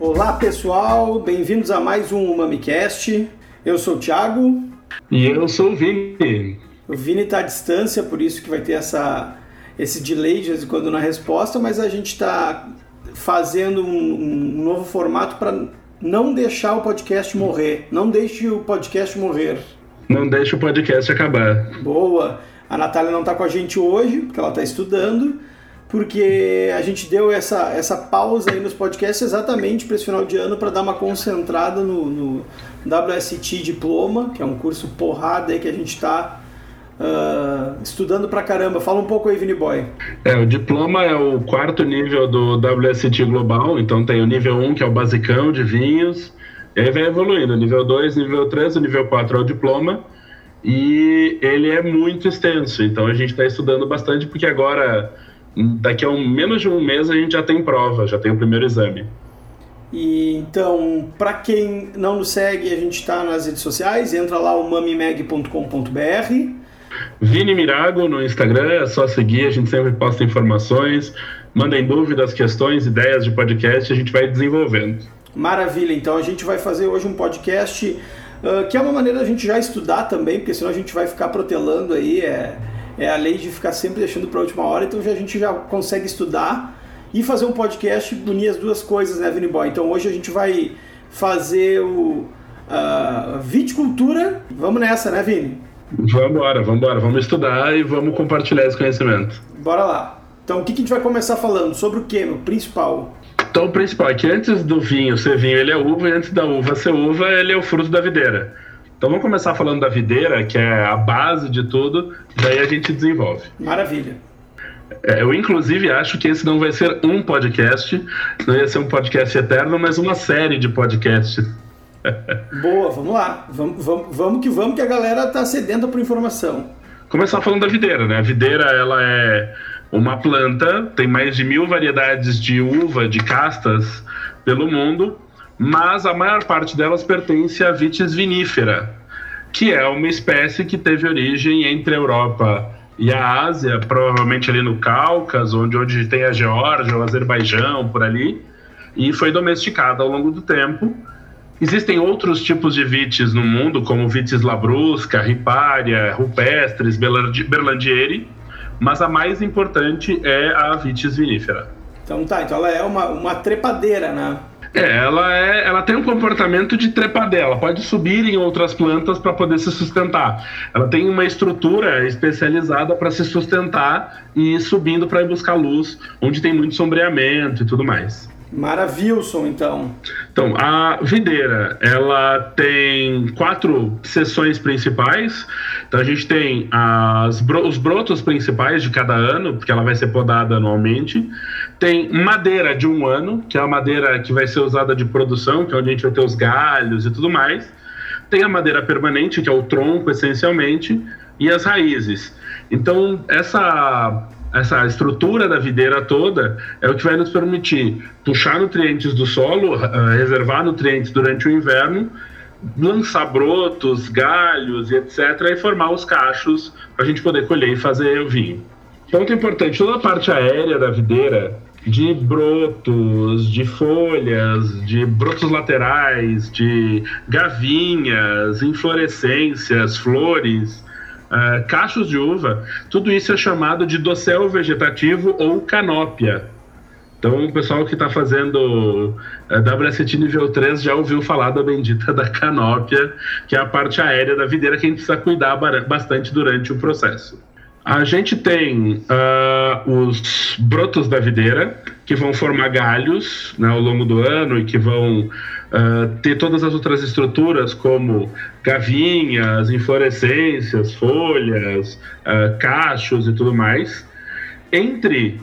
Olá pessoal, bem-vindos a mais um MamiCast. Eu sou o Thiago. E eu sou o Vini. O Vini está à distância, por isso que vai ter essa, esse delay de vez em quando na resposta, mas a gente está fazendo um, um novo formato para não deixar o podcast morrer. Não deixe o podcast morrer. Não deixe o podcast acabar. Boa. A Natália não está com a gente hoje, porque ela está estudando porque a gente deu essa, essa pausa aí nos podcasts exatamente para esse final de ano para dar uma concentrada no, no, WST Diploma, que é um curso porrada aí que a gente está uh, ah, estudando pra caramba. Fala um pouco aí, Vini Boy. É, o diploma é o quarto nível do WST Global, então tem o nível 1, que é o basicão de vinhos, e aí vai evoluindo, nível 2, nível 3, o nível 4 é o diploma, e ele é muito extenso, então a gente está estudando bastante, porque agora daqui a um, menos de um mês a gente já tem prova, já tem o primeiro exame. E então, para quem não nos segue, a gente está nas redes sociais, entra lá o mamimeg.com.br. Vini Mirago no Instagram, é só seguir, a gente sempre posta informações, mandem dúvidas, questões, ideias de podcast, a gente vai desenvolvendo. Maravilha, então a gente vai fazer hoje um podcast uh, que é uma maneira da gente já estudar também, porque senão a gente vai ficar protelando aí, é, é a lei de ficar sempre deixando para a última hora, então já, a gente já consegue estudar e fazer um podcast unir as duas coisas, né, Vini Boy? Então hoje a gente vai fazer o uh, viticultura. Vamos nessa, né, Vini? Vamos embora, vamos embora. Vamos estudar e vamos compartilhar esse conhecimento. Bora lá. Então o que, que a gente vai começar falando? Sobre o que, meu? Principal. Então o principal é que antes do vinho ser vinho, ele é uva, e antes da uva ser uva, ele é o fruto da videira. Então vamos começar falando da videira, que é a base de tudo, daí a gente desenvolve. Maravilha. É, eu, inclusive, acho que esse não vai ser um podcast, não ia ser um podcast eterno, mas uma série de podcasts. Boa, vamos lá. Vamos, vamos, vamos que vamos, que a galera tá sedenta por informação. Começar falando da videira, né? A videira, ela é uma planta, tem mais de mil variedades de uva, de castas pelo mundo, mas a maior parte delas pertence à vitis vinífera, que é uma espécie que teve origem entre a Europa e a Ásia, provavelmente ali no Cáucaso, onde hoje tem a Geórgia, o Azerbaijão, por ali, e foi domesticada ao longo do tempo. Existem outros tipos de vites no mundo, como vitis labrusca, ripária, rupestres, berlandieri, mas a mais importante é a vitis vinífera. Então tá, então ela é uma, uma trepadeira, né? É, ela, é, ela tem um comportamento de trepadela, ela pode subir em outras plantas para poder se sustentar. Ela tem uma estrutura especializada para se sustentar e ir subindo para ir buscar luz, onde tem muito sombreamento e tudo mais. Maravilson, então. Então, a videira, ela tem quatro seções principais. Então, a gente tem as, os brotos principais de cada ano, porque ela vai ser podada anualmente. Tem madeira de um ano, que é a madeira que vai ser usada de produção, que é onde a gente vai ter os galhos e tudo mais. Tem a madeira permanente, que é o tronco, essencialmente, e as raízes. Então, essa essa estrutura da videira toda é o que vai nos permitir puxar nutrientes do solo, uh, reservar nutrientes durante o inverno, lançar brotos, galhos e etc. e formar os cachos para a gente poder colher e fazer o vinho. Ponto importante: toda a parte aérea da videira, de brotos, de folhas, de brotos laterais, de gavinhas, inflorescências, flores uh, cachos de uva, tudo isso é chamado de dossel vegetativo ou canópia. Então, o pessoal que está fazendo uh, eh, WST nível 3 já ouviu falar da bendita da canópia, que é a parte aérea da videira que a gente precisa cuidar bastante durante o processo. A gente tem uh, os brotos da videira, que vão formar galhos né, ao longo do ano e que vão uh, ter todas as outras estruturas, como gavinhas, inflorescências, folhas, uh, cachos e tudo mais. Entre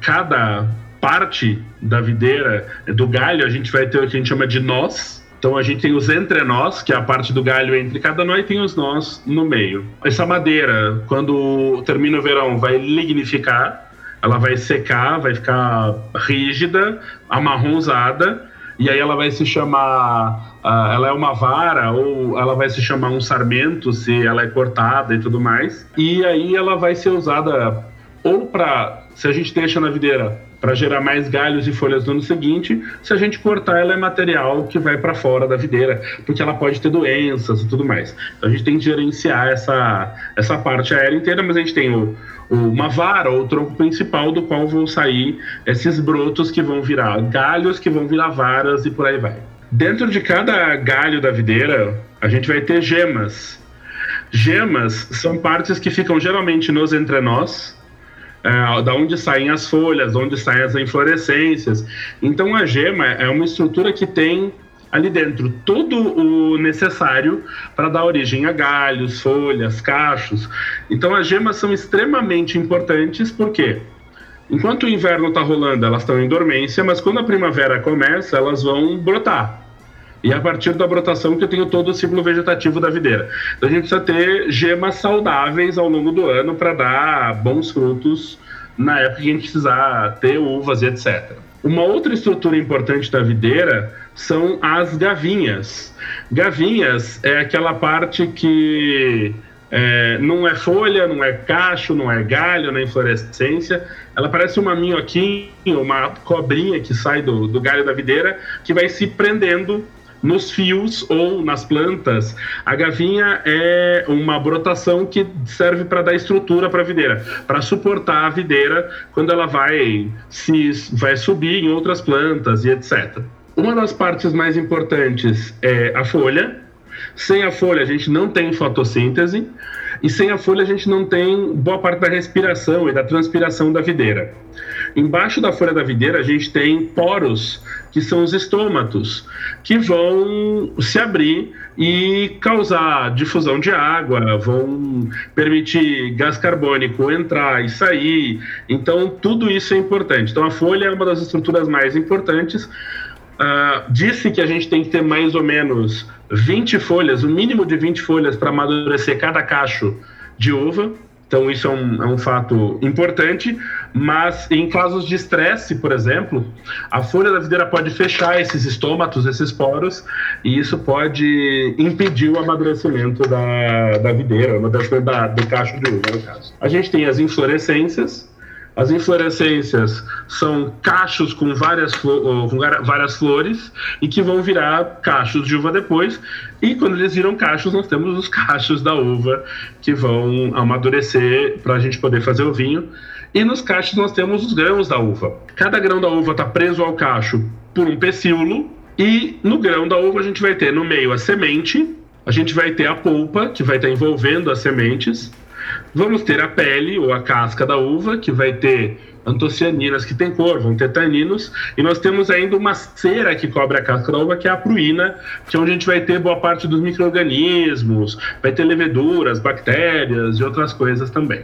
cada parte da videira, do galho, a gente vai ter o que a gente chama de nós, então a gente tem os entrenós, que é a parte do galho entre cada nó, e tem os nós no meio. Essa madeira, quando termina o verão, vai lignificar, ela vai secar, vai ficar rígida, amarronzada, e aí ela vai se chamar, uh, ela é uma vara ou ela vai se chamar um sarmento se ela é cortada e tudo mais. E aí ela vai ser usada ou para, se a gente deixa na videira, para gerar mais galhos e folhas no ano seguinte, se a gente cortar ela é material que vai para fora da videira, porque ela pode ter doenças e tudo mais. Então a gente tem que gerenciar essa, essa parte aérea inteira, mas a gente tem o, uma vara ou o tronco principal do qual vão sair esses brotos que vão virar galhos, que vão virar varas e por aí vai. Dentro de cada galho da videira, a gente vai ter gemas. Gemas são partes que ficam geralmente nos entrenós, é, da onde saem as folhas, onde saem as inflorescências. Então a gema é uma estrutura que tem ali dentro todo o necessário para dar origem a galhos, folhas, cachos. Então as gemas são extremamente importantes porque enquanto o inverno está rolando, elas estão em dormência, mas quando a primavera começa, elas vão brotar. E a partir da brotação que eu tenho todo o ciclo vegetativo da videira. Então a gente precisa ter gemas saudáveis ao longo do ano para dar bons frutos na época que a gente precisar ter uvas e etc. Uma outra estrutura importante da videira são as gavinhas. Gavinhas é aquela parte que é, não é folha, não é cacho, não é galho, não é inflorescência. Ela parece uma minhoquinha, uma cobrinha que sai do, do galho da videira, que vai se prendendo nos fios ou nas plantas. A gavinha é uma brotação que serve para dar estrutura para a videira, para suportar a videira quando ela vai se vai subir em outras plantas e etc. Uma das partes mais importantes é a folha. Sem a folha, a gente não tem fotossíntese. E sem a folha, a gente não tem boa parte da respiração e da transpiração da videira. Embaixo da folha da videira, a gente tem poros, que são os estômatos, que vão se abrir e causar difusão de água, vão permitir gás carbônico entrar e sair. Então, tudo isso é importante. Então, a folha é uma das estruturas mais importantes Uh, disse que a gente tem que ter mais ou menos 20 folhas, o um mínimo de 20 folhas para amadurecer cada cacho de uva. Então, isso é um, é um, fato importante, mas em casos de estresse, por exemplo, a folha da videira pode fechar esses estômatos, esses poros, e isso pode impedir o amadurecimento da, da videira, da, do cacho de uva, no caso. A gente tem as inflorescências, as inflorescências são cachos com várias, com várias flores e que vão virar cachos de uva depois. E quando eles viram cachos, nós temos os cachos da uva que vão amadurecer para a gente poder fazer o vinho. E nos cachos nós temos os grãos da uva. Cada grão da uva está preso ao cacho por um pecíolo. E no grão da uva a gente vai ter no meio a semente, a gente vai ter a polpa, que vai estar tá envolvendo as sementes Vamos ter a pele ou a casca da uva, que vai ter antocianinas que tem cor, vão ter taninos, e nós temos ainda uma cera que cobre a casca da uva, que é a pruína, que é onde a gente vai ter boa parte dos micro-organismos, vai ter leveduras, bactérias e outras coisas também.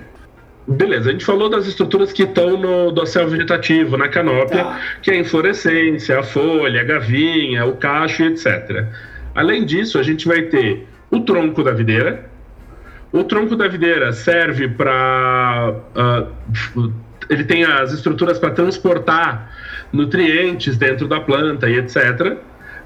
Beleza, a gente falou das estruturas que estão no dossel vegetativo, na canópia, ah. que é a inflorescência, a folha, a gavinha, o cacho, etc. Além disso, a gente vai ter o tronco da videira, o tronco da videira serve para. Uh, ah, ele tem as estruturas para transportar nutrientes dentro da planta e etc.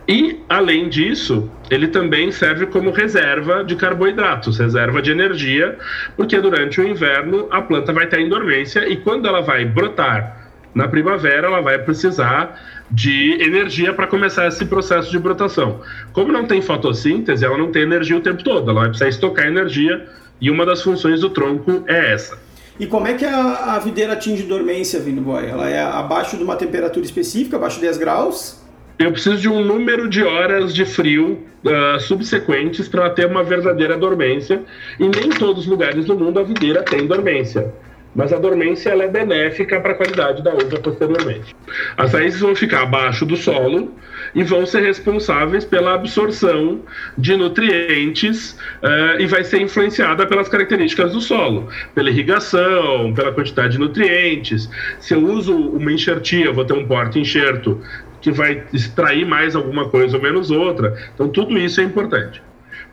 E, além disso, ele também serve como reserva de carboidratos, reserva de energia, porque durante o inverno a planta vai estar em dormência e quando ela vai brotar na primavera, ela vai precisar de energia para começar esse processo de brotação. Como não tem fotossíntese, ela não tem energia o tempo todo, ela vai precisar estocar energia e uma das funções do tronco é essa. E como é que a, a videira atinge dormência, Vino Boy? Ela é abaixo de uma temperatura específica, abaixo de 10 graus? Eu preciso de um número de horas de frio uh, subsequentes para ter uma verdadeira dormência. E nem em todos os lugares do mundo a videira tem dormência mas a dormência ela é benéfica para a qualidade da uva posteriormente. As raízes vão ficar abaixo do solo e vão ser responsáveis pela absorção de nutrientes uh, e vai ser influenciada pelas características do solo, pela irrigação, pela quantidade de nutrientes. Se eu uso uma enxertia, vou ter um porta-enxerto que vai extrair mais alguma coisa ou menos outra. Então, tudo isso é importante.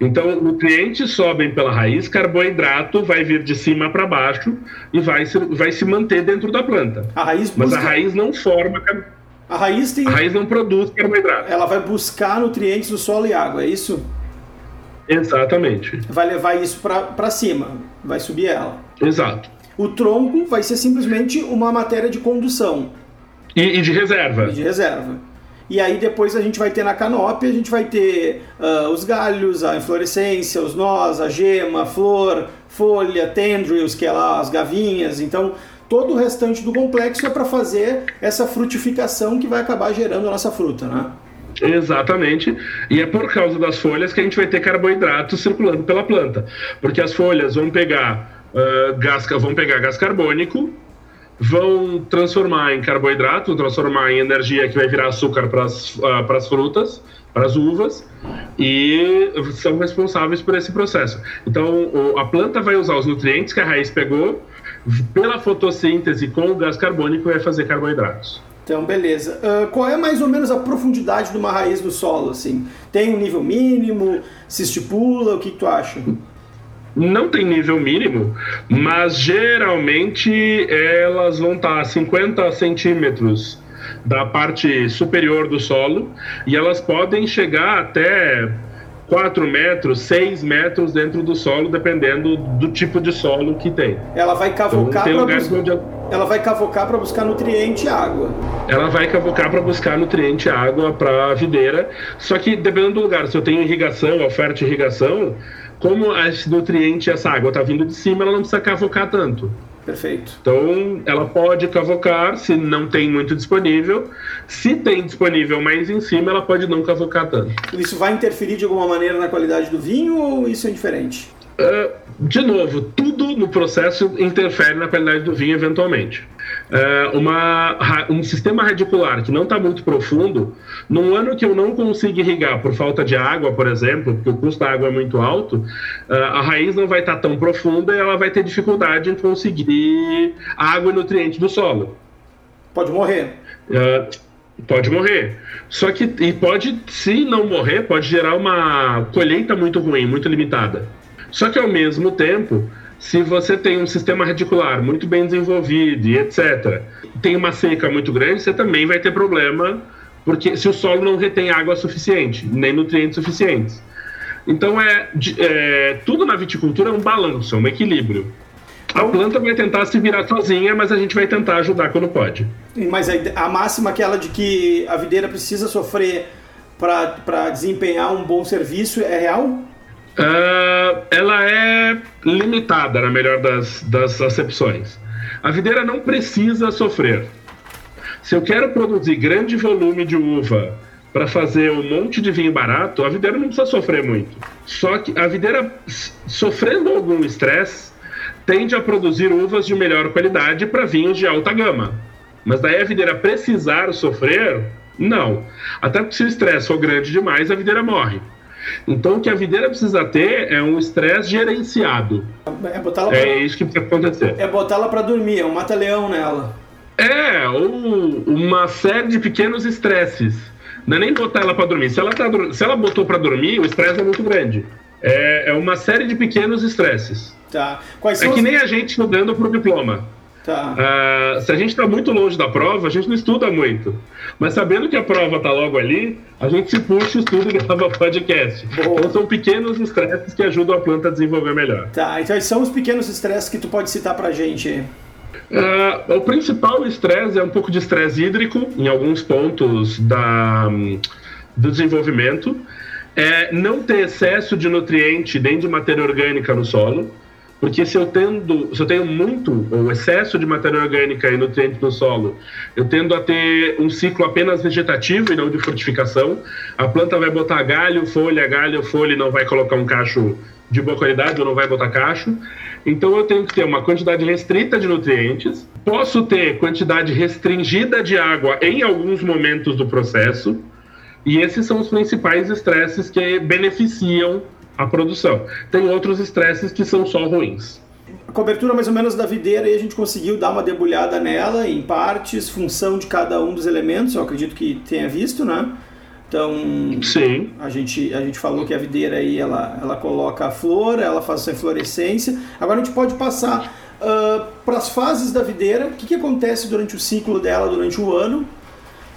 Então, nutrientes sobem pela raiz, carboidrato vai vir de cima para baixo e vai se, vai se manter dentro da planta. A raiz busca... Mas a raiz não forma. A raiz tem. A raiz não produz carboidrato. Ela vai buscar nutrientes do solo e água, é isso? Exatamente. Vai levar isso para cima, vai subir ela. Exato. O tronco vai ser simplesmente uma matéria de condução. E, e de reserva. E de reserva. E aí depois a gente vai ter na canopia, a gente vai ter uh, os galhos, a inflorescência, os nós, a gema, a flor, folha, tendrils, que é lá as gavinhas. Então todo o restante do complexo é para fazer essa frutificação que vai acabar gerando a nossa fruta, né? Exatamente. E é por causa das folhas que a gente vai ter carboidratos circulando pela planta. Porque as folhas vão pegar, uh, gás, vão pegar gás carbônico, vão transformar em carboidrato, transformar em energia que vai virar açúcar para as uh, frutas, para as uvas, e são responsáveis por esse processo. Então, o, a planta vai usar os nutrientes que a raiz pegou, pela fotossíntese com o gás carbônico, vai fazer carboidratos. Então, beleza. Uh, qual é mais ou menos a profundidade de uma raiz no solo? Assim? Tem um nível mínimo? Se estipula? O que, que tu acha? Não tem nível mínimo, mas geralmente elas vão estar a 50 centímetros da parte superior do solo e elas podem chegar até 4 metros, 6 metros dentro do solo, dependendo do tipo de solo que tem. Ela vai cavocar então, para onde... ela vai cavocar para buscar nutriente e água. Ela vai cavocar para buscar nutriente e água para a videira. Só que dependendo do lugar, se eu tenho irrigação, oferta de irrigação, como esse nutriente, essa água está vindo de cima, ela não precisa cavocar tanto. Perfeito. Então, ela pode cavocar se não tem muito disponível. Se tem disponível mais em cima, ela pode não cavocar tanto. Isso vai interferir de alguma maneira na qualidade do vinho ou isso é diferente? Uh, de novo, tudo no processo interfere na qualidade do vinho eventualmente. Uh, uma, um sistema radicular que não está muito profundo, num ano que eu não consigo irrigar por falta de água, por exemplo, porque o custo da água é muito alto, uh, a raiz não vai estar tá tão profunda e ela vai ter dificuldade em conseguir água e nutriente do solo. Pode morrer. Pode morrer. Só que, e pode, se não morrer, pode gerar uma colheita muito ruim, muito limitada. Só que ao mesmo tempo, se você tem um sistema radicular muito bem desenvolvido e etc., tem uma seca muito grande, você também vai ter problema, porque se o solo não retém água suficiente, nem nutrientes suficientes. Então é, é tudo na viticultura é um balanço, é um equilíbrio. A planta vai tentar se virar sozinha, mas a gente vai tentar ajudar quando pode. Mas a, a máxima aquela de que a videira precisa sofrer para desempenhar um bom serviço é real? Uh, ela é limitada, na melhor das, das acepções. A videira não precisa sofrer. Se eu quero produzir grande volume de uva para fazer um monte de vinho barato, a videira não precisa sofrer muito. Só que a videira, sofrendo algum estresse, tende a produzir uvas de melhor qualidade para vinhos de alta gama. Mas daí a videira precisar sofrer, não. Até porque se o estresse for grande demais, a videira morre. Então, o que a videira precisa ter é um estresse gerenciado. É, botar ela pra... é isso que precisa acontecer. É botar ela para dormir, é um mata-leão nela. É, ou uma série de pequenos estresses. Não é nem botar ela para dormir. Se ela, tá, se ela botou para dormir, o estresse é muito grande. É, é uma série de pequenos estresses. Tá. Quais é que os... nem a gente estudando para o diploma. Tá. Uh, se a gente está muito longe da prova, a gente não estuda muito. Mas sabendo que a prova está logo ali, a gente se puxa, estuda e grava podcast. Boa. Então são pequenos estresses que ajudam a planta a desenvolver melhor. Tá, então são os pequenos estresses que tu pode citar pra gente. Uh, o principal estresse é um pouco de estresse hídrico em alguns pontos da, do desenvolvimento. É não ter excesso de nutriente nem de matéria orgânica no solo. Porque se eu, tendo, se eu tenho muito ou excesso de matéria orgânica e nutrientes no solo, eu tendo a ter um ciclo apenas vegetativo e não de frutificação. A planta vai botar galho, folha, galho, folha e não vai colocar um cacho de boa qualidade ou não vai botar cacho. Então eu tenho que ter uma quantidade restrita de nutrientes. Posso ter quantidade restringida de água em alguns momentos do processo. E esses são os principais estresses que beneficiam a produção. Tem outros estresses que são só ruins. A cobertura mais ou menos da videira e a gente conseguiu dar uma debulhada nela em partes, função de cada um dos elementos, eu acredito que tenha visto, né? Então, Sim. A, gente, a gente falou que a videira aí ela, ela coloca a flor, ela faz essa inflorescência. Agora a gente pode passar uh, para as fases da videira, o que, que acontece durante o ciclo dela durante o ano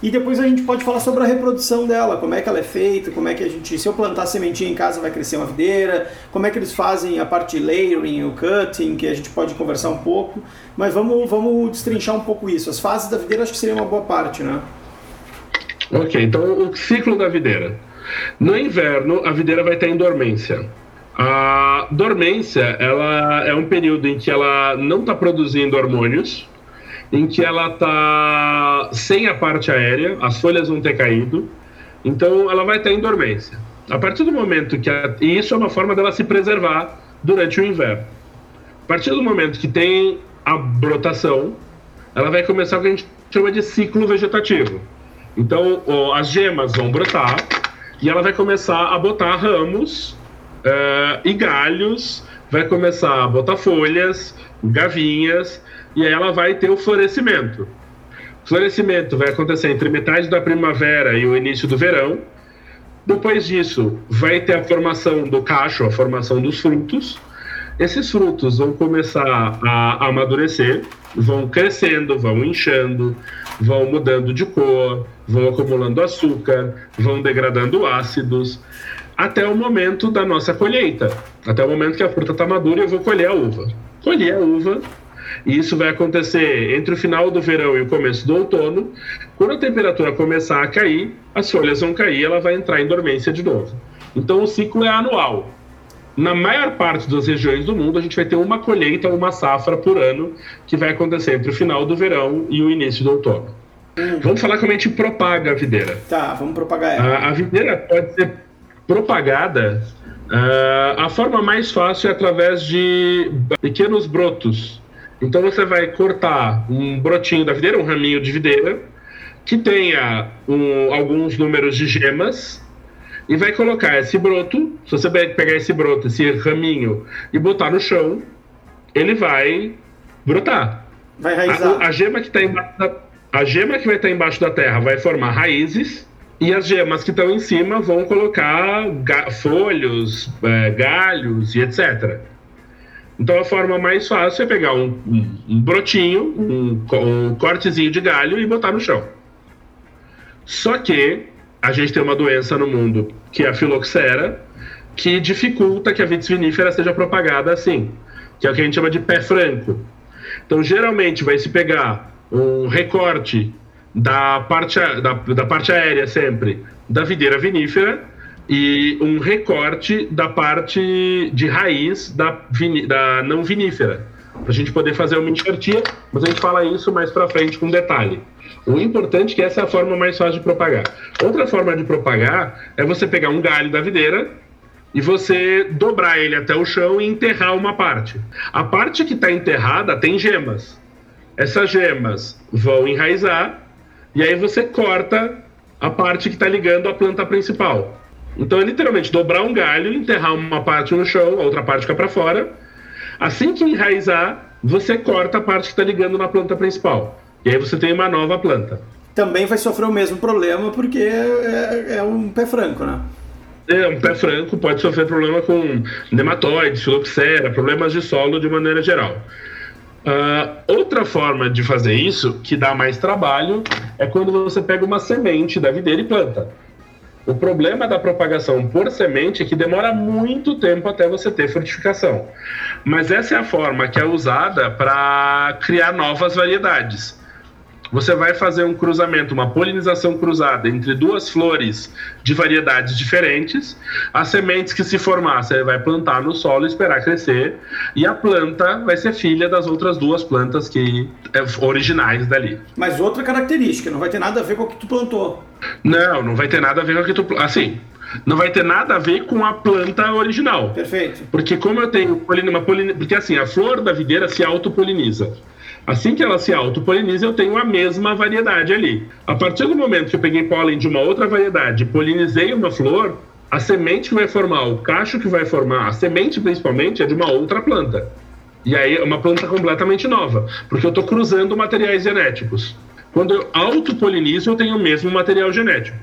E depois a gente pode falar sobre a reprodução dela, como é que ela é feita, como é que a gente, se eu plantar sementinha em casa vai crescer uma videira, como é que eles fazem a parte de layering, o cutting, que a gente pode conversar um pouco, mas vamos, vamos destrinchar um pouco isso. As fases da videira acho que seria uma boa parte, né? Ok, então o ciclo da videira. No inverno, a videira vai estar em dormência. A dormência ela é um período em que ela não está produzindo hormônios, em que ela está sem a parte aérea, as folhas vão ter caído, então ela vai estar em dormência. A partir do momento que a, e isso é uma forma dela se preservar durante o inverno. A partir do momento que tem a brotação, ela vai começar o que a gente chama de ciclo vegetativo. Então as gemas vão brotar e ela vai começar a botar ramos uh, e galhos, vai começar a botar folhas, gavinhas, e ela vai ter o florescimento. O florescimento vai acontecer entre metade da primavera e o início do verão. Depois disso, vai ter a formação do cacho, a formação dos frutos. Esses frutos vão começar a amadurecer, vão crescendo, vão inchando, vão mudando de cor, vão acumulando açúcar, vão degradando ácidos até o momento da nossa colheita, até o momento que a fruta está madura e eu vou colher a uva. Colher a uva, e isso vai acontecer entre o final do verão e o começo do outono. Quando a temperatura começar a cair, as folhas vão cair, ela vai entrar em dormência de novo. Então o ciclo é anual. Na maior parte das regiões do mundo, a gente vai ter uma colheita, uma safra por ano, que vai acontecer entre o final do verão e o início do outono. Hum. Vamos falar como a gente propaga a videira. Tá, vamos propagar ela. A, a videira pode ser propagada, uh, a forma mais fácil é através de pequenos brotos. Então você vai cortar um brotinho da videira, um raminho de videira, que tenha um, alguns números de gemas, e vai colocar esse broto. Se você pegar esse broto, esse raminho, e botar no chão, ele vai brotar. Vai raizar. A, a gema que está embaixo da, a gema que vai estar embaixo da terra vai formar raízes e as gemas que estão em cima vão colocar folhos, é, galhos e etc. Então a forma mais fácil é pegar um, um, um brotinho, um, um, cortezinho de galho e botar no chão. Só que a gente tem uma doença no mundo que é a filoxera, que dificulta que a vitis vinífera seja propagada assim, que é o que a gente chama de pé franco. Então geralmente vai se pegar um recorte da parte, da, da parte aérea sempre da videira vinífera e um recorte da parte de raiz da, da não vinífera, para a gente poder fazer uma enxertia, mas a gente fala isso mais para frente com detalhe. O importante é que essa é a forma mais fácil de propagar. Outra forma de propagar é você pegar um galho da videira e você dobrar ele até o chão e enterrar uma parte. A parte que está enterrada tem gemas. Essas gemas vão enraizar e aí você corta a parte que está ligando a planta principal. Então é literalmente dobrar um galho, enterrar uma parte no chão, a outra parte fica para fora. Assim que enraizar, você corta a parte que está ligando na planta principal. E aí você tem uma nova planta. Também vai sofrer o mesmo problema porque é, é, é um pé franco, né? É, um pé franco pode sofrer problema com nematóides, filoxera, problemas de solo de maneira geral. Uh, outra forma de fazer isso, que dá mais trabalho, é quando você pega uma semente da videira e planta. O problema da propagação por semente é que demora muito tempo até você ter frutificação. Mas essa é a forma que é usada para criar novas variedades você vai fazer um cruzamento, uma polinização cruzada entre duas flores de variedades diferentes. As sementes que se formar, você vai plantar no solo, esperar crescer, e a planta vai ser filha das outras duas plantas que é, originais dali. Mas outra característica, não vai ter nada a ver com o que tu plantou. Não, não vai ter nada a ver com o que tu assim, não vai ter nada a ver com a planta original. Perfeito. Porque como eu tenho uma polin... porque assim, a flor da videira se autopoliniza. Assim que ela se autopoliniza, eu tenho a mesma variedade ali. A partir do momento que eu peguei pólen de uma outra variedade polinizei uma flor, a semente que vai formar, o cacho que vai formar, a semente principalmente, é de uma outra planta. E aí é uma planta completamente nova, porque eu estou cruzando materiais genéticos. Quando eu autopolinizo, eu tenho o mesmo material genético.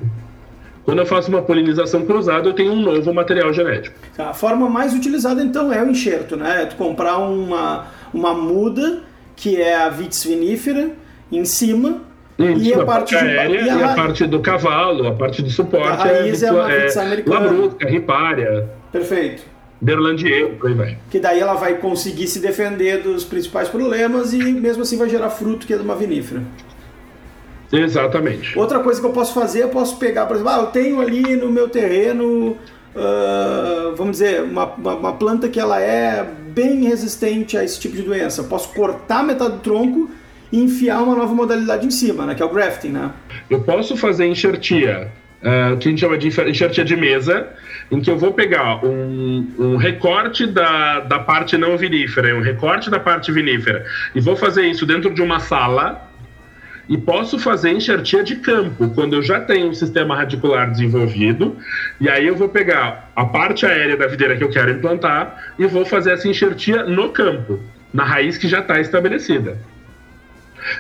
Quando eu faço uma polinização cruzada, eu tenho um novo material genético. A forma mais utilizada, então, é o enxerto, né? É tu comprar uma, uma muda que é a vitis vinífera, em cima, e a, a parte, parte aérea e a, e a, parte do cavalo, a parte do suporte a raiz é, é uma é, americana. Labrusca, ripária. Perfeito. Berlandier, por aí vai. Que daí ela vai conseguir se defender dos principais problemas e mesmo assim vai gerar fruto que é de uma vinífera. Exatamente. Outra coisa que eu posso fazer, eu posso pegar, por exemplo, ah, eu tenho ali no meu terreno, uh, vamos dizer, uma, uma, uma, planta que ela é bem resistente a esse tipo de doença. Eu posso cortar metade do tronco e enfiar uma nova modalidade em cima, né, que é o grafting, né? Eu posso fazer enxertia, uh, que a gente chama de enxertia de mesa, em que eu vou pegar um, um recorte da, da parte não vinífera, um recorte da parte vinífera, e vou fazer isso dentro de uma sala e posso fazer enxertia de campo, quando eu já tenho um sistema radicular desenvolvido, e aí eu vou pegar a parte aérea da videira que eu quero implantar e vou fazer essa enxertia no campo, na raiz que já está estabelecida.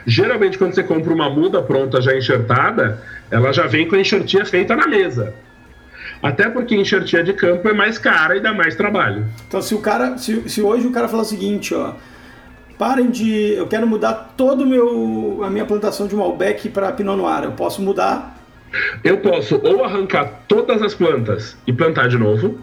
Geralmente, quando você compra uma muda pronta já enxertada, ela já vem com a enxertia feita na mesa. Até porque enxertia de campo é mais cara e dá mais trabalho. Então, se o cara, se, se hoje o cara falar o seguinte, ó, parem de. Eu quero mudar todo meu a minha plantação de Malbec para Pinot Noir. Eu posso mudar? Eu posso ou arrancar todas as plantas e plantar de novo,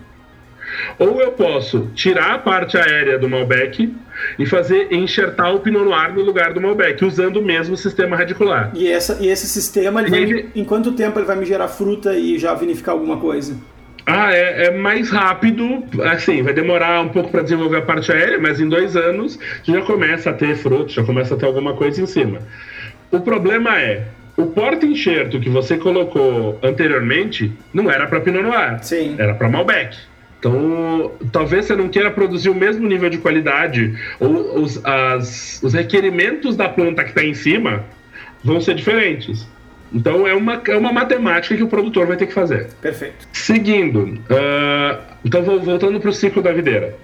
ou eu posso tirar a parte aérea do Malbec e fazer enxertar o Pinot Noir no lugar do Malbec, usando o mesmo sistema radicular. E, essa, e esse sistema, ele vai, ele... em quanto tempo ele vai me gerar fruta e já vinificar alguma coisa? Ah, é, é, mais rápido, assim, vai demorar um pouco para desenvolver a parte aérea, mas em dois anos já começa a ter frutos, já começa a ter alguma coisa em cima. O problema é, o porta-enxerto que você colocou anteriormente não era para Pinot Noir, Sim. era para Malbec. Então, talvez você não queira produzir o mesmo nível de qualidade, ou os, as, os requerimentos da planta que está em cima vão ser diferentes. Então é uma, é uma matemática que o produtor vai ter que fazer. Perfeito. Seguindo, uh, então voltando para o ciclo da videira.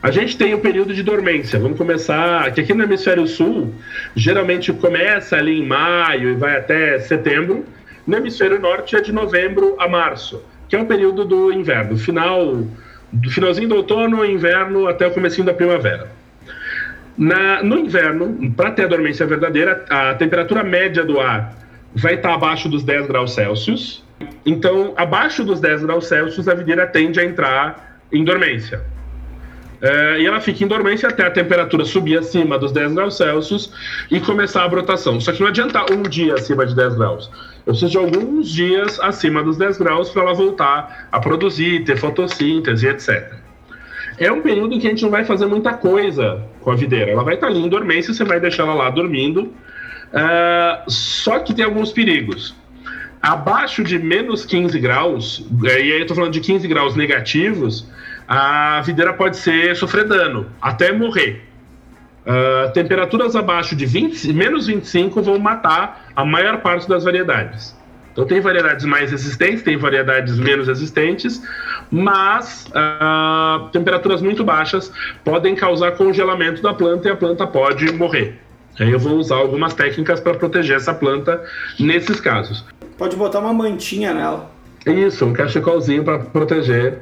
A gente tem o período de dormência. Vamos começar. Que aqui no hemisfério sul, geralmente começa ali em maio e vai até setembro. No hemisfério norte é de novembro a março, que é o período do inverno, final do finalzinho do outono, inverno até o comecinho da primavera. Na, no inverno, para ter a dormência verdadeira, a temperatura média do ar vai estar abaixo dos 10 graus Celsius. Então, abaixo dos 10 graus Celsius, a videira tende a entrar em dormência. É, e ela fica em dormência até a temperatura subir acima dos 10 graus Celsius e começar a brotação. Só que não adianta um dia acima de 10 graus. Eu preciso de alguns dias acima dos 10 graus para ela voltar a produzir, ter fotossíntese, etc. É um período em que a gente não vai fazer muita coisa com a videira. Ela vai estar ali em dormência, você vai deixar ela lá dormindo Uh, só que tem alguns perigos. Abaixo de menos 15 graus, e aí eu estou falando de 15 graus negativos, a videira pode ser sofrer dano, até morrer. Uh, temperaturas abaixo de 20, menos 25 vão matar a maior parte das variedades. Então tem variedades mais resistentes, tem variedades menos resistentes, mas uh, temperaturas muito baixas podem causar congelamento da planta e a planta pode morrer. Aí eu vou usar algumas técnicas para proteger essa planta nesses casos. Pode botar uma mantinha nela. Isso, um cachecolzinho para proteger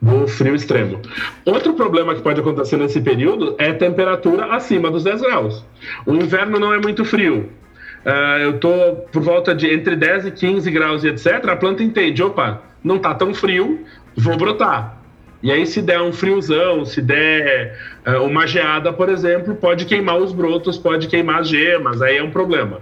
do frio extremo. Outro problema que pode acontecer nesse período é temperatura acima dos 10 graus. O inverno não é muito frio. Uh, eu estou por volta de entre 10 e 15 graus e etc. A planta entende, opa, não está tão frio, vou brotar. E aí, se der um friozão, se der uh, uma geada, por exemplo, pode queimar os brotos, pode queimar as gemas, aí é um problema.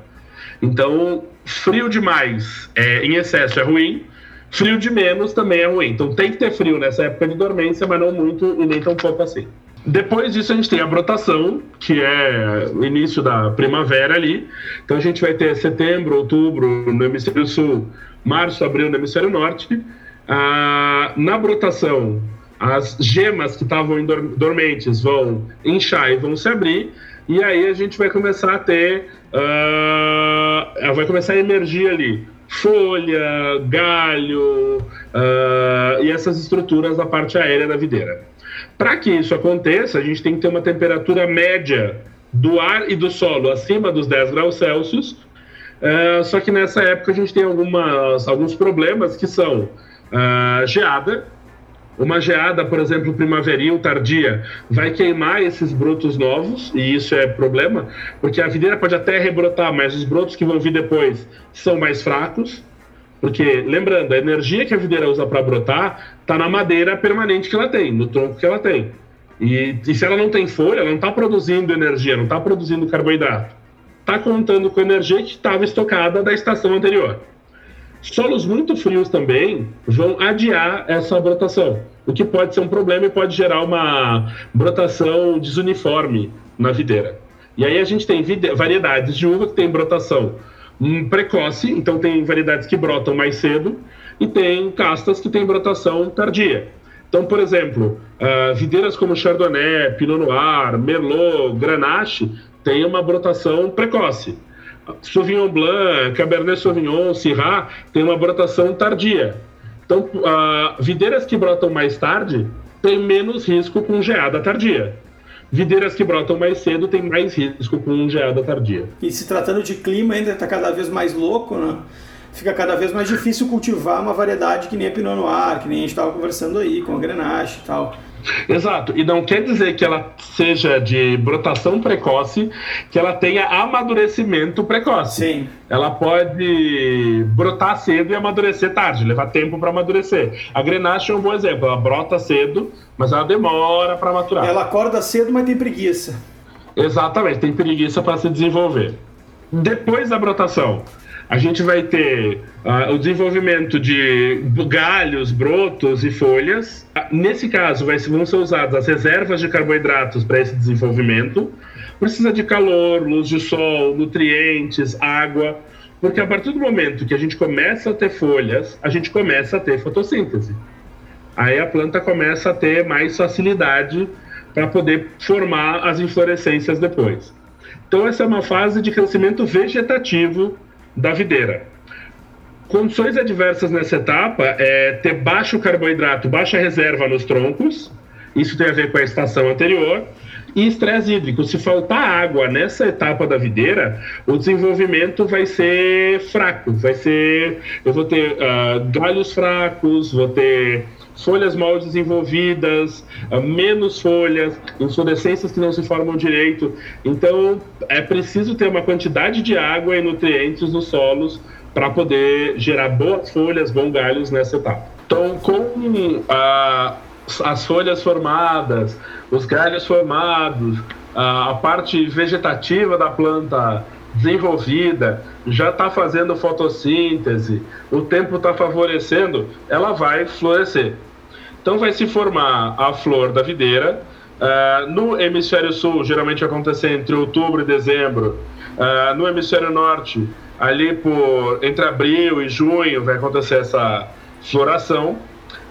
Então, frio demais é, em excesso é ruim, frio de menos também é ruim. Então, tem que ter frio nessa época de dormência, mas não muito e nem tão pouco assim. Depois disso, a gente tem a brotação, que é o início da primavera ali. Então, a gente vai ter setembro, outubro no hemisfério sul, março, abril no hemisfério norte. Ah, na brotação, as gemas que estavam dormentes vão inchar e vão se abrir, e aí a gente vai começar a ter. Uh, vai começar a emergir ali folha, galho uh, e essas estruturas da parte aérea da videira. Para que isso aconteça, a gente tem que ter uma temperatura média do ar e do solo acima dos 10 graus Celsius. Uh, só que nessa época a gente tem algumas, alguns problemas que são uh, geada, Uma geada, por exemplo, primaveril tardia, vai queimar esses brotos novos, e isso é problema, porque a videira pode até rebrotar, mas os brotos que vão vir depois são mais fracos. Porque, lembrando, a energia que a videira usa para brotar está na madeira permanente que ela tem, no tronco que ela tem. E, e se ela não tem folha, ela não está produzindo energia, não está produzindo carboidrato. Está contando com a energia que estava estocada da estação anterior. Solos muito frios também vão adiar essa brotação, o que pode ser um problema e pode gerar uma brotação desuniforme na videira. E aí a gente tem variedades de uva que tem brotação precoce, então tem variedades que brotam mais cedo, e tem castas que têm brotação tardia. Então, por exemplo, uh, videiras como Chardonnay, Pinot Noir, Merlot, Grenache têm uma brotação precoce. Sauvignon Blanc, Cabernet Sauvignon, Syrah tem uma brotação tardia. Então, uh, videiras que brotam mais tarde têm menos risco com geada tardia. Videiras que brotam mais cedo têm mais risco com geada tardia. E se tratando de clima, ainda está cada vez mais louco, né? Fica cada vez mais difícil cultivar uma variedade que nem a Pinot Noir, que nem a gente estava conversando aí, com a Grenache e tal. Exato, e não quer dizer que ela seja de brotação precoce, que ela tenha amadurecimento precoce. Sim. Ela pode brotar cedo e amadurecer tarde, levar tempo para amadurecer. A Grenache é um bom exemplo, ela brota cedo, mas ela demora para maturar. Ela acorda cedo, mas tem preguiça. Exatamente, tem preguiça para se desenvolver. Depois da brotação, a gente vai ter uh, o desenvolvimento de galhos, brotos e folhas. Nesse caso, vai, vão ser usadas as reservas de carboidratos para esse desenvolvimento. Precisa de calor, luz de sol, nutrientes, água, porque a partir do momento que a gente começa a ter folhas, a gente começa a ter fotossíntese. Aí a planta começa a ter mais facilidade para poder formar as inflorescências depois. Então, essa é uma fase de crescimento vegetativo da videira. Condições adversas nessa etapa é ter baixo carboidrato, baixa reserva nos troncos, isso tem a ver com a estação anterior, e estresse hídrico. Se faltar água nessa etapa da videira, o desenvolvimento vai ser fraco, vai ser. Eu vou ter uh, galhos fracos, vou ter folhas mal desenvolvidas, uh, menos folhas, inflorescências que não se formam direito. Então, é preciso ter uma quantidade de água e nutrientes nos solos para poder gerar boas folhas, bons galhos nessa etapa. Então, com a, as folhas formadas, os galhos formados, a, a parte vegetativa da planta desenvolvida, já está fazendo fotossíntese, o tempo está favorecendo, ela vai florescer. Então vai se formar a flor da videira. Uh, no hemisfério sul, geralmente acontece entre outubro e dezembro. Uh, no hemisfério norte, ali por entre abril e junho, vai acontecer essa floração.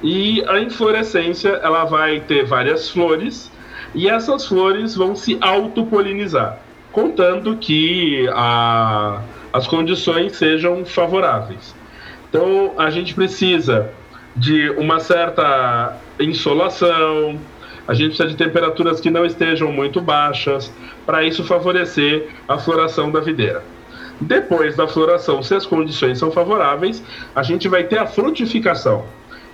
E a inflorescência ela vai ter várias flores e essas flores vão se autopolinizar, contando que a, as condições sejam favoráveis. Então a gente precisa de uma certa insolação, a gente precisa de temperaturas que não estejam muito baixas, para isso favorecer a floração da videira. Depois da floração, se as condições são favoráveis, a gente vai ter a frutificação.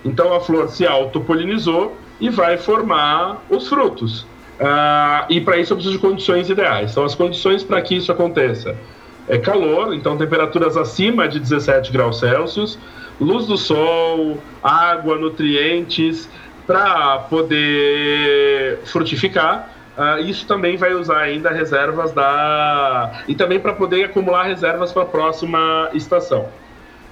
Então a flor se autopolinizou e vai formar os frutos. Uh, e para isso eu preciso de condições ideais. Então as condições para que isso aconteça é calor, então temperaturas acima de 17 graus Celsius, luz do sol, água, nutrientes, para poder frutificar. Uh, isso também vai usar ainda reservas da. e também para poder acumular reservas para a próxima estação.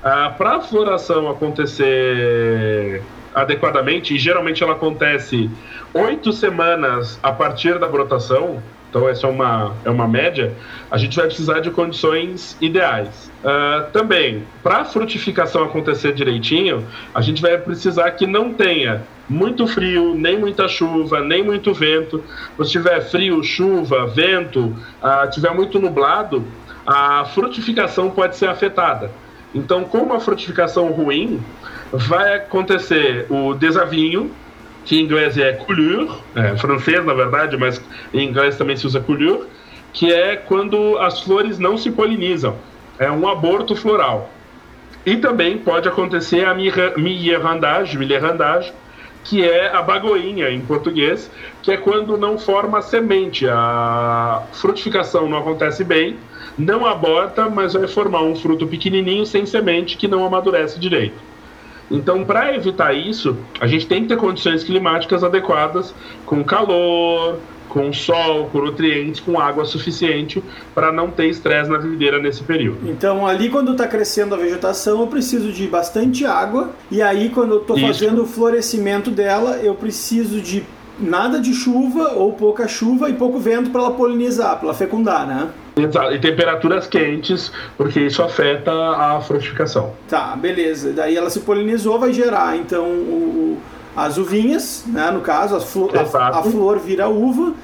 Uh, para a floração acontecer adequadamente, geralmente ela acontece oito semanas a partir da brotação, então essa é uma, é uma média, a gente vai precisar de condições ideais. Uh, também, para a frutificação acontecer direitinho, a gente vai precisar que não tenha muito frio, nem muita chuva, nem muito vento. Se tiver frio, chuva, vento, uh, tiver muito nublado, a frutificação pode ser afetada. Então, com uma frutificação ruim, vai acontecer o desavinho, que em inglês é coulure, é francês na verdade, mas em inglês também se usa coulure, que é quando as flores não se polinizam. É um aborto floral. E também pode acontecer a mirrandage, millerandage, que é a bagoinha em português, que é quando não forma semente. A frutificação não acontece bem, não aborta, mas vai formar um fruto pequenininho sem semente que não amadurece direito. Então, para evitar isso, a gente tem que ter condições climáticas adequadas, com calor, com sol, com nutrientes, com água suficiente para não ter estresse na videira nesse período. Então, ali quando está crescendo a vegetação, eu preciso de bastante água, e aí quando eu estou fazendo o florescimento dela, eu preciso de nada de chuva ou pouca chuva e pouco vento para ela polinizar, para ela fecundar, né? Exato. E temperaturas quentes, porque isso afeta a frutificação. Tá, beleza. Daí ela se polinizou, vai gerar então o, as uvinhas, né? No caso, a flor, a, a flor vira uva.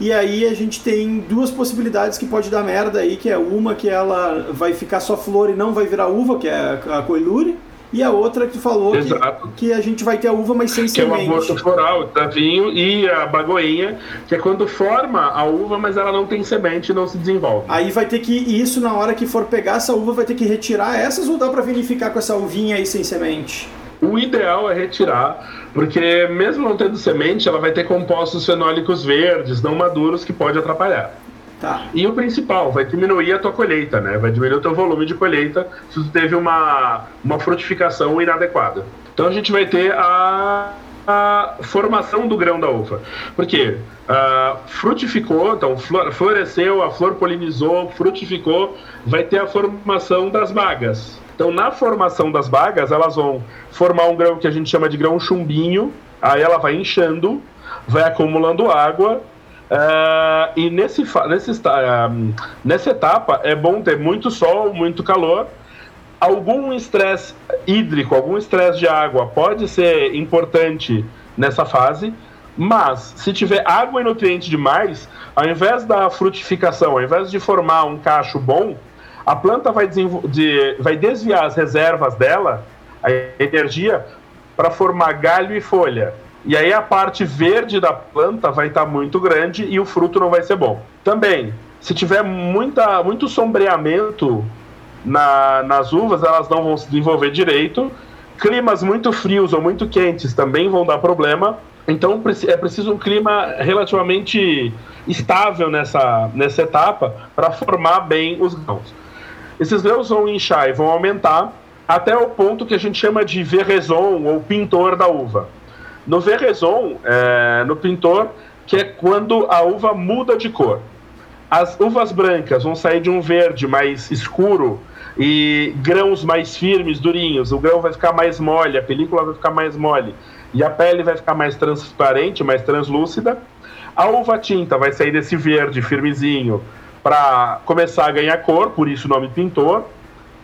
E aí a gente tem duas possibilidades que pode dar merda aí, que é uma que ela vai ficar só flor e não vai virar uva, que é a coilure e a outra que falou que, que, a gente vai ter a uva, mas sem que semente. Que é o aborto floral, da vinho, e a bagoinha, que é quando forma a uva, mas ela não tem semente e não se desenvolve. Aí vai ter que, isso na hora que for pegar essa uva, vai ter que retirar essas ou dá para vinificar com essa uvinha aí sem semente? O ideal é retirar, porque mesmo não tendo semente, ela vai ter compostos fenólicos verdes, não maduros, que pode atrapalhar. Tá. E o principal, vai diminuir a tua colheita, né? Vai diminuir o teu volume de colheita se tu teve uma, uma frutificação inadequada. Então a gente vai ter a, a formação do grão da uva. Por quê? Uh, frutificou, então floresceu, a flor polinizou, frutificou, vai ter a formação das bagas. Então, na formação das bagas, elas vão formar um grão que a gente chama de grão chumbinho, aí ela vai inchando, vai acumulando água, Uh, e nesse, nesse, uh, nessa etapa é bom ter muito sol, muito calor. Algum estresse hídrico, algum estresse de água pode ser importante nessa fase, mas se tiver água e nutriente demais, ao invés da frutificação, ao invés de formar um cacho bom, a planta vai, de, vai desviar as reservas dela, a energia, para formar galho e folha. E aí a parte verde da planta vai estar tá muito grande e o fruto não vai ser bom. Também, se tiver muita, muito sombreamento na, nas uvas, elas não vão se desenvolver direito. Climas muito frios ou muito quentes também vão dar problema. Então é preciso um clima relativamente estável nessa, nessa etapa para formar bem os grãos. Esses grãos vão inchar e vão aumentar até o ponto que a gente chama de verraison ou pintor da uva. No Verraison, é, no pintor, que é quando a uva muda de cor. As uvas brancas vão sair de um verde mais escuro e grãos mais firmes, durinhos. O grão vai ficar mais mole, a película vai ficar mais mole e a pele vai ficar mais transparente, mais translúcida. A uva tinta vai sair desse verde firmezinho para começar a ganhar cor, por isso o nome pintor,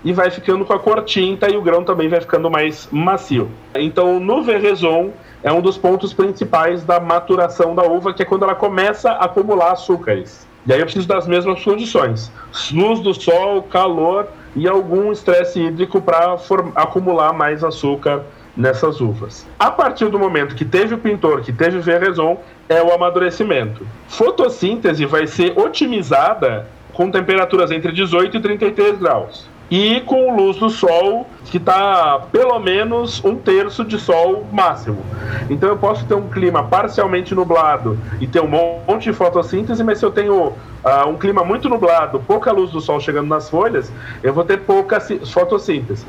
e vai ficando com a cor tinta e o grão também vai ficando mais macio. Então, no Verraison, é um dos pontos principais da maturação da uva, que é quando ela começa a acumular açúcares. E aí eu preciso das mesmas condições: luz do sol, calor e algum estresse hídrico para acumular mais açúcar nessas uvas. A partir do momento que teve o pintor, que teve o Verraison, é o amadurecimento. Fotossíntese vai ser otimizada com temperaturas entre 18 e 33 graus e com luz do sol que está pelo menos um terço de sol máximo. Então eu posso ter um clima parcialmente nublado e ter um monte de fotossíntese, mas se eu tenho uh, um clima muito nublado, pouca luz do sol chegando nas folhas, eu vou ter pouca fotossíntese.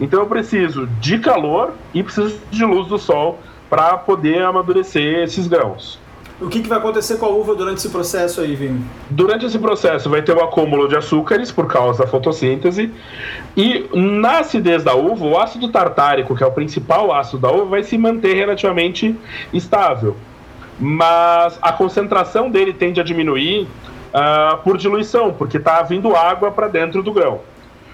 Então eu preciso de calor e preciso de luz do sol para poder amadurecer esses grãos. O que, que vai acontecer com a uva durante esse processo aí, Vini? Durante esse processo vai ter o acúmulo de açúcares por causa da fotossíntese. E na acidez da uva, o ácido tartárico, que é o principal ácido da uva, vai se manter relativamente estável. Mas a concentração dele tende a diminuir uh, por diluição, porque está vindo água para dentro do grão.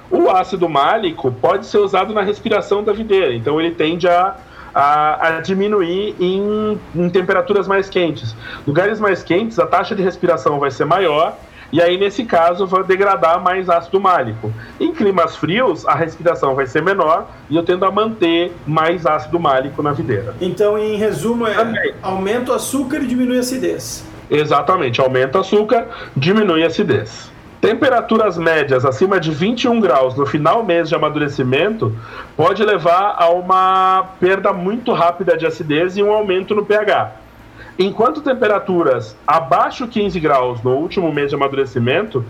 O ácido málico pode ser usado na respiração da videira, então ele tende a a, a diminuir em, em temperaturas mais quentes. Lugares mais quentes, a taxa de respiração vai ser maior e aí, nesse caso, vai degradar mais ácido málico. Em climas frios, a respiração vai ser menor e eu tendo a manter mais ácido málico na videira. Então, em resumo, é Também. aumenta o açúcar e diminui a acidez. Exatamente, aumenta o açúcar, diminui a acidez. Temperaturas médias acima de 21 graus no final mês de amadurecimento pode levar a uma perda muito rápida de acidez e um aumento no pH. Enquanto temperaturas abaixo de 15 graus no último mês de amadurecimento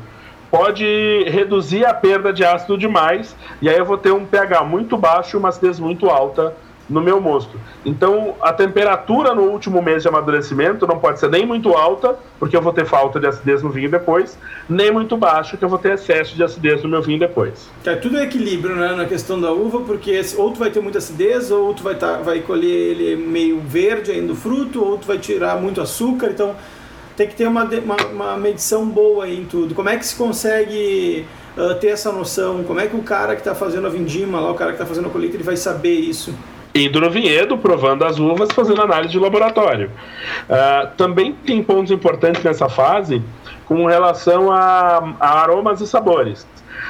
pode reduzir a perda de ácido demais e aí eu vou ter um pH muito baixo e uma acidez muito alta no meu mosto. Então, a temperatura no último mês de amadurecimento não pode ser nem muito alta, porque eu vou ter falta de acidez no vinho depois, nem muito baixa, que eu vou ter excesso de acidez no meu vinho depois. É tudo é equilíbrio, né, na questão da uva, porque ou tu vai ter muita acidez, ou tu vai, tá, vai colher ele meio verde ainda o fruto, ou tu vai tirar muito açúcar, então tem que ter uma, uma, uma medição boa em tudo. Como é que se consegue uh, ter essa noção? Como é que o cara que está fazendo a vindima lá, o cara que está fazendo a colheita, ele vai saber isso? Indo no vinhedo, provando as uvas, fazendo análise de laboratório. Uh, também tem pontos importantes nessa fase com relação a, a aromas e sabores.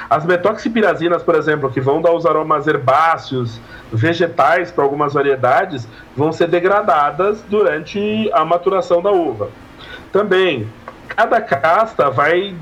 As metoxipirazinas, por exemplo, que vão dar os aromas herbáceos, vegetais para algumas variedades, vão ser degradadas durante a maturação da uva. Também, cada casta vai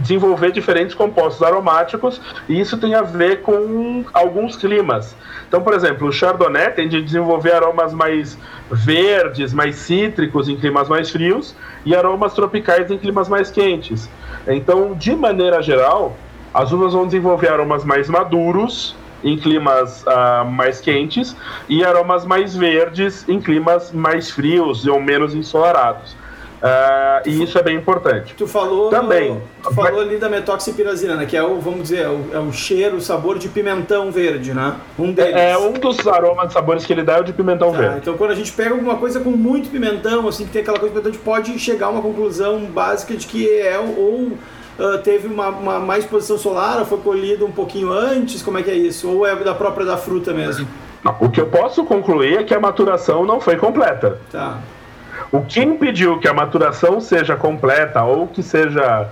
desenvolver diferentes compostos aromáticos e isso tem a ver com alguns climas. Então, por exemplo, o Chardonnay tende a desenvolver aromas mais verdes, mais cítricos em climas mais frios e aromas tropicais em climas mais quentes. Então, de maneira geral, as uvas vão desenvolver aromas mais maduros em climas uh, mais quentes e aromas mais verdes em climas mais frios ou menos ensolarados. Uh, e isso é bem importante. Tu falou, Também, tu falou ali da metoxipirazina, né, que é o, vamos dizer, é o, é o, cheiro, o sabor de pimentão verde, né? Um deles. É, é um dos aromas, sabores que ele dá é o de pimentão tá, verde. Então quando a gente pega alguma coisa com muito pimentão, assim, que tem aquela coisa de pimentão, a gente pode chegar a uma conclusão básica de que é ou uh, teve uma, uma mais exposição solar, ou foi colhido um pouquinho antes, como é que é isso? Ou é da própria da fruta mesmo? Não, o que eu posso concluir é que a maturação não foi completa. Tá. O que impediu que a maturação seja completa ou que seja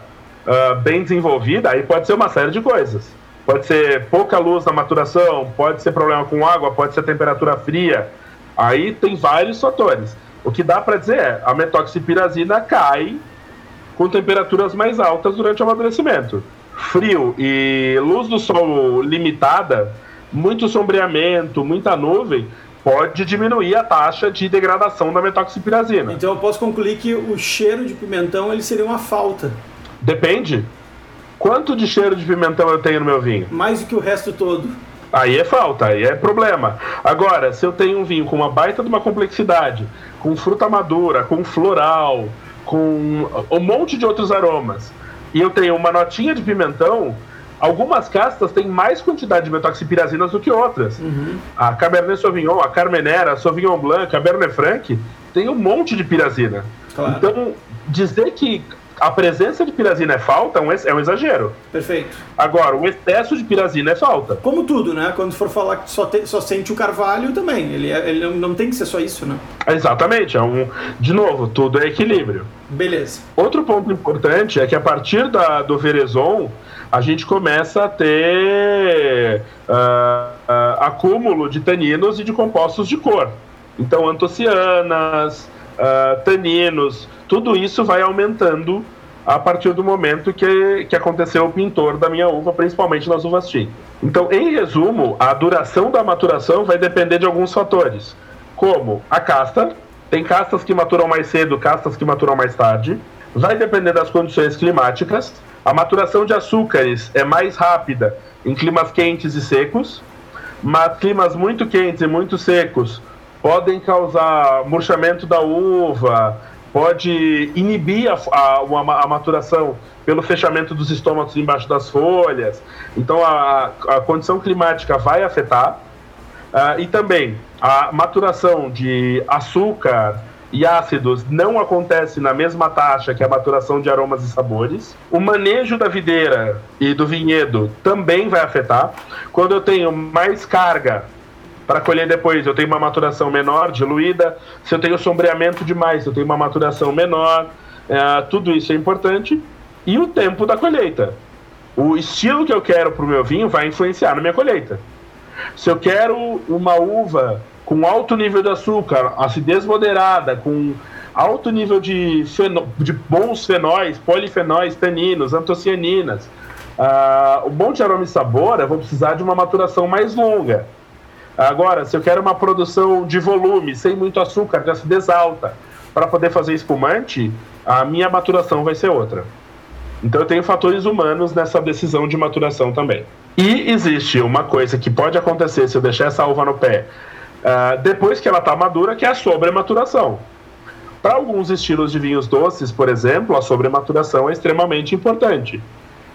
uh, bem desenvolvida, aí pode ser uma série de coisas. Pode ser pouca luz na maturação, pode ser problema com água, pode ser temperatura fria. Aí tem vários fatores. O que dá para dizer é a metoxipirazina cai com temperaturas mais altas durante o amadurecimento. Frio e luz do sol limitada, muito sombreamento, muita nuvem, pode diminuir a taxa de degradação da metoxipirazina. Então eu posso concluir que o cheiro de pimentão ele seria uma falta. Depende. Quanto de cheiro de pimentão eu tenho no meu vinho? Mais do que o resto todo. Aí é falta, aí é problema. Agora, se eu tenho um vinho com uma baita de uma complexidade, com fruta madura, com floral, com um monte de outros aromas, e eu tenho uma notinha de pimentão, Algumas castas têm mais quantidade de metoxipirazinas do que outras. Uhum. A Cabernet Sauvignon, a Carmenera, a Sauvignon Blanc, a Cabernet Franc tem um monte de pirazina. Claro. Então, dizer que a presença de pirazina é falta é, é um exagero. Perfeito. Agora, o excesso de pirazina é falta. Como tudo, né? Quando for falar que só, te, só sente o carvalho também. Ele, é, ele não tem que ser só isso, né? Exatamente. É um, de novo, tudo é equilíbrio. Beleza. Outro ponto importante é que a partir da, do Verezon, a gente começa a ter uh, uh, acúmulo de taninos e de compostos de cor. Então, antocianas, uh, taninos, tudo isso vai aumentando a partir do momento que, que aconteceu o pintor da minha uva, principalmente nas uvas tintas. Então, em resumo, a duração da maturação vai depender de alguns fatores, como a casta, tem castas que maturam mais cedo, castas que maturam mais tarde, vai depender das condições climáticas, a maturação de açúcares é mais rápida em climas quentes e secos, mas climas muito quentes e muito secos podem causar murchamento da uva, pode inibir a, a, a, maturação pelo fechamento dos estômagos embaixo das folhas. Então a, a condição climática vai afetar. Uh, e também a maturação de açúcar, e ácidos não acontece na mesma taxa que a maturação de aromas e sabores. O manejo da videira e do vinhedo também vai afetar. Quando eu tenho mais carga para colher depois, eu tenho uma maturação menor, diluída. Se eu tenho sombreamento demais, eu tenho uma maturação menor. É, tudo isso é importante. E o tempo da colheita. O estilo que eu quero para o meu vinho vai influenciar na minha colheita. Se eu quero uma uva com alto nível de açúcar, acidez moderada, com alto nível de, de bons fenóis, polifenóis, taninos, antocianinas. Uh, o bom de aroma e sabor, eu vou precisar de uma maturação mais longa. Agora, se eu quero uma produção de volume, sem muito açúcar, de acidez alta, para poder fazer espumante, a minha maturação vai ser outra. Então eu tenho fatores humanos nessa decisão de maturação também. E existe uma coisa que pode acontecer se eu deixar essa uva no pé uh, depois que ela está madura, que é a sobrematuração. Para alguns estilos de vinhos doces, por exemplo, a sobrematuração é extremamente importante.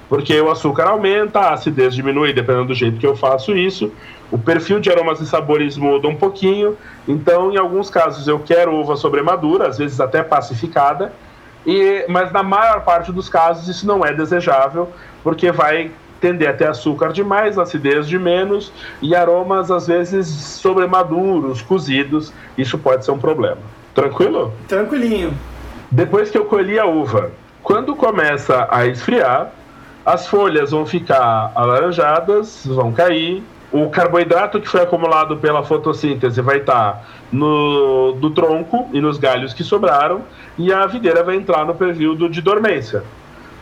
Porque o açúcar aumenta, a acidez diminui, dependendo do jeito que eu faço isso. O perfil de aromas e sabores muda um pouquinho. Então, em alguns casos, eu quero uva sobremadura, às vezes até pacificada. E, mas na maior parte dos casos, isso não é desejável, porque vai tender a ter açúcar demais, acidez de menos e aromas às vezes sobremaduros, cozidos. Isso pode ser um problema. Tranquilo? Tranquilinho. Depois que eu colhi a uva, quando começa a esfriar, as folhas vão ficar alaranjadas, vão cair. O carboidrato que foi acumulado pela fotossíntese vai estar no do tronco e nos galhos que sobraram, e a videira vai entrar no período de dormência.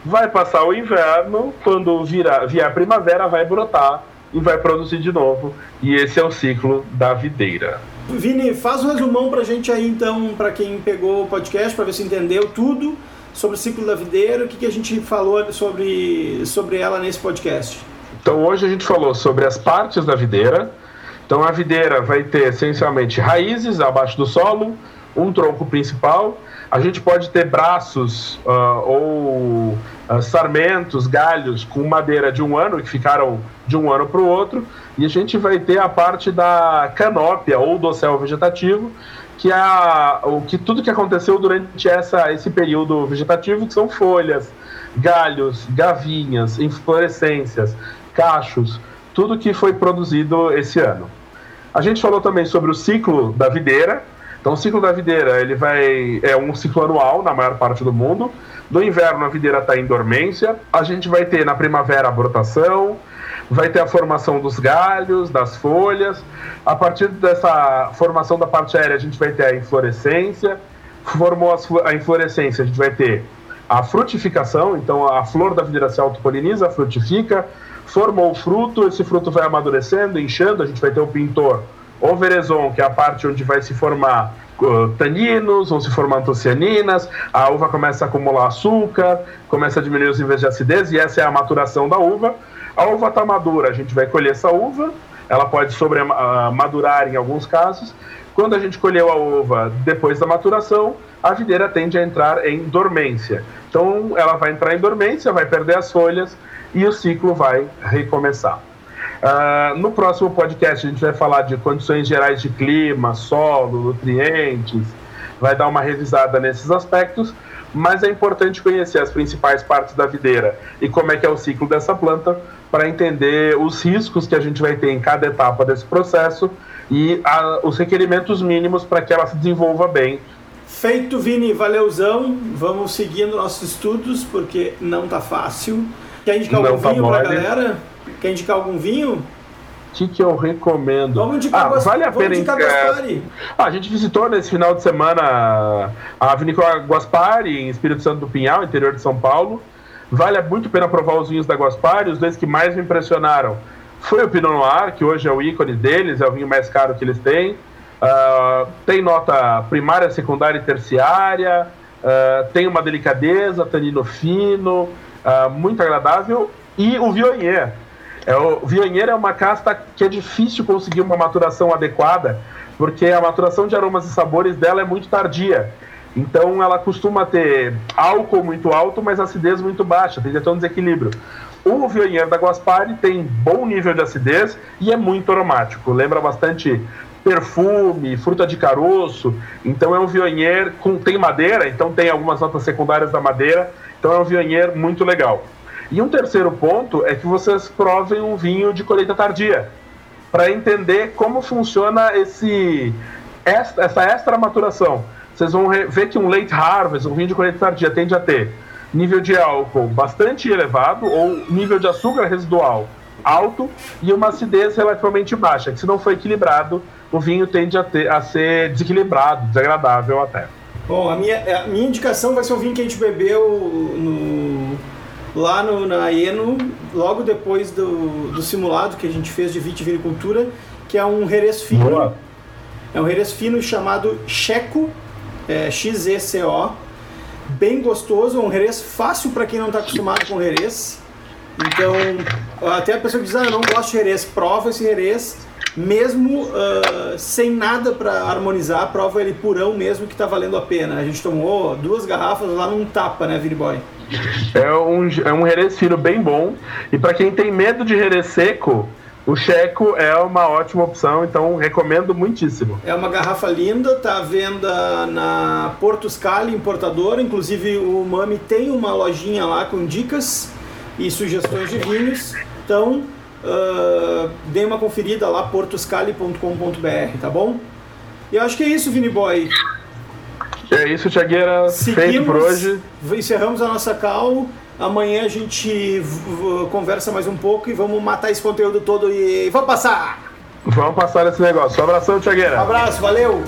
Vai passar o inverno, quando virar, vier a primavera, vai brotar e vai produzir de novo. E esse é o ciclo da videira. Vini, faz um resumão pra gente aí então, para quem pegou o podcast, para ver se entendeu tudo sobre o ciclo da videira, o que, que a gente falou sobre, sobre ela nesse podcast. Então hoje a gente falou sobre as partes da videira. Então a videira vai ter essencialmente raízes abaixo do solo, um tronco principal a gente pode ter braços uh, ou uh, sarmentos, galhos com madeira de um ano, que ficaram de um ano para o outro, e a gente vai ter a parte da canópia ou do céu vegetativo, que é o que tudo que aconteceu durante essa, esse período vegetativo, que são folhas, galhos, gavinhas, inflorescências, cachos, tudo que foi produzido esse ano. A gente falou também sobre o ciclo da videira, então, o ciclo da videira ele vai é um ciclo anual na maior parte do mundo. No inverno, a videira está em dormência. A gente vai ter na primavera a brotação, vai ter a formação dos galhos, das folhas. A partir dessa formação da parte aérea, a gente vai ter a inflorescência. Formou a inflorescência, a gente vai ter a frutificação, então a flor da videira se autopoliniza, frutifica, formou o fruto, esse fruto vai amadurecendo, inchando, a gente vai ter o pintor o verezon, que é a parte onde vai se formar uh, taninos, vão se formar antocianinas, a uva começa a acumular açúcar, começa a diminuir os níveis de acidez, e essa é a maturação da uva. A uva está madura, a gente vai colher essa uva, ela pode sobre, uh, madurar em alguns casos. Quando a gente colheu a uva depois da maturação, a videira tende a entrar em dormência. Então, ela vai entrar em dormência, vai perder as folhas e o ciclo vai recomeçar. Uh, no próximo podcast a gente vai falar de condições gerais de clima, solo, nutrientes, vai dar uma revisada nesses aspectos, mas é importante conhecer as principais partes da videira e como é que é o ciclo dessa planta para entender os riscos que a gente vai ter em cada etapa desse processo e a, os requerimentos mínimos para que ela se desenvolva bem. Feito, Vini, valeuzão. Vamos seguindo nossos estudos porque não tá fácil. Quer indicar algum tá vinho para a galera? Quer indicar algum vinho? O que, que eu recomendo? Vamos indicar ah, vale a pena indicar Gaspari. Ah, a gente visitou nesse final de semana a Vinícola Guaspari, em Espírito Santo do Pinhal, interior de São Paulo. Vale muito a pena provar os vinhos da Guaspari. Os dois que mais me impressionaram foi o Pinot Noir, que hoje é o ícone deles, é o vinho mais caro que eles têm. Uh, tem nota primária, secundária e terciária. Uh, tem uma delicadeza, tanino fino, uh, muito agradável. E o Viognier, é, o Viognier é uma casta que é difícil conseguir uma maturação adequada, porque a maturação de aromas e sabores dela é muito tardia. Então ela costuma ter álcool muito alto, mas acidez muito baixa, tem até um desequilíbrio. O Viognier da Guaspari tem bom nível de acidez e é muito aromático. Lembra bastante perfume, fruta de caroço. Então é um Viognier com tem madeira, então tem algumas notas secundárias da madeira. Então é um Viognier muito legal. E um terceiro ponto é que vocês provem um vinho de colheita tardia, para entender como funciona esse, essa extra maturação. Vocês vão ver que um late harvest, um vinho de colheita tardia, tende a ter nível de álcool bastante elevado ou nível de açúcar residual alto e uma acidez relativamente baixa, que se não for equilibrado, o vinho tende a, ter, a ser desequilibrado, desagradável até. Bom, a minha, a minha indicação vai ser o vinho que a gente bebeu no, lá no, na Eno, logo depois do, do simulado que a gente fez de vitivinicultura, que é um Jerez fino. Boa. É um Jerez fino chamado Checo, é, X-E-C-O. Bem gostoso, um Jerez fácil para quem não está acostumado com Jerez. Então, até a pessoa que diz, ah, eu não gosto de Jerez, prova esse Jerez mesmo uh, sem nada para harmonizar, prova ele purão mesmo que está valendo a pena. A gente tomou duas garrafas lá num tapa, né, Vini Boy? É um, é um Jerez fino bem bom. E para quem tem medo de Jerez seco, o Checo é uma ótima opção, então recomendo muitíssimo. É uma garrafa linda, tá à venda na Porto Scali, importadora. Inclusive o Mami tem uma lojinha lá com dicas e sugestões de vinhos. Então uh, dê uma conferida lá, portoscali.com.br, tá bom? E eu acho que é isso, Vini Boy. É isso, Tiagueira. Feito por hoje. Encerramos a nossa call. Amanhã a gente conversa mais um pouco e vamos matar esse conteúdo todo e vamos passar! Vamos passar esse negócio. Um abração, Tiagueira. Um abraço, valeu!